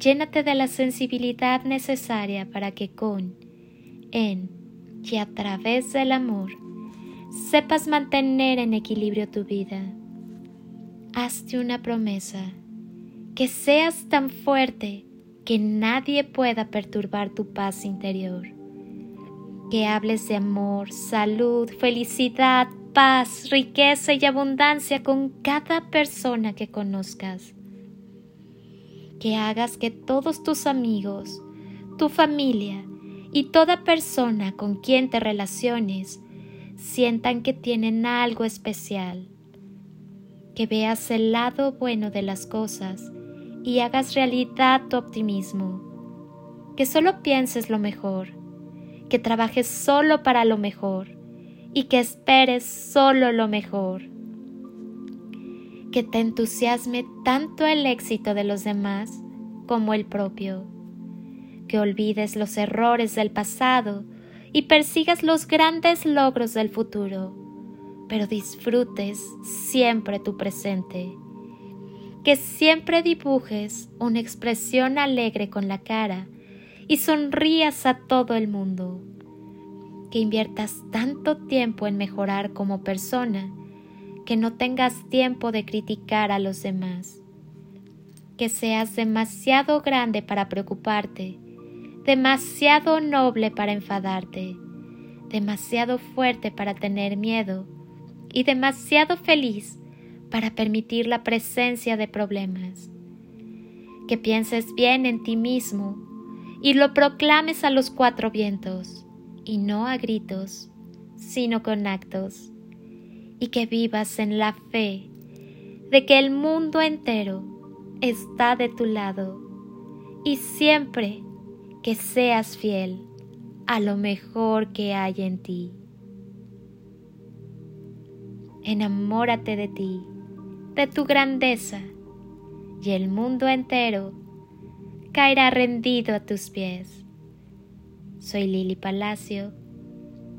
Llénate de la sensibilidad necesaria para que con, en y a través del amor sepas mantener en equilibrio tu vida. Hazte una promesa, que seas tan fuerte que nadie pueda perturbar tu paz interior. Que hables de amor, salud, felicidad, paz, riqueza y abundancia con cada persona que conozcas que hagas que todos tus amigos, tu familia y toda persona con quien te relaciones sientan que tienen algo especial. Que veas el lado bueno de las cosas y hagas realidad tu optimismo. Que solo pienses lo mejor, que trabajes solo para lo mejor y que esperes solo lo mejor que te entusiasme tanto el éxito de los demás como el propio, que olvides los errores del pasado y persigas los grandes logros del futuro, pero disfrutes siempre tu presente, que siempre dibujes una expresión alegre con la cara y sonrías a todo el mundo, que inviertas tanto tiempo en mejorar como persona, que no tengas tiempo de criticar a los demás, que seas demasiado grande para preocuparte, demasiado noble para enfadarte, demasiado fuerte para tener miedo y demasiado feliz para permitir la presencia de problemas. Que pienses bien en ti mismo y lo proclames a los cuatro vientos, y no a gritos, sino con actos y que vivas en la fe de que el mundo entero está de tu lado y siempre que seas fiel a lo mejor que hay en ti. Enamórate de ti, de tu grandeza, y el mundo entero caerá rendido a tus pies. Soy Lili Palacio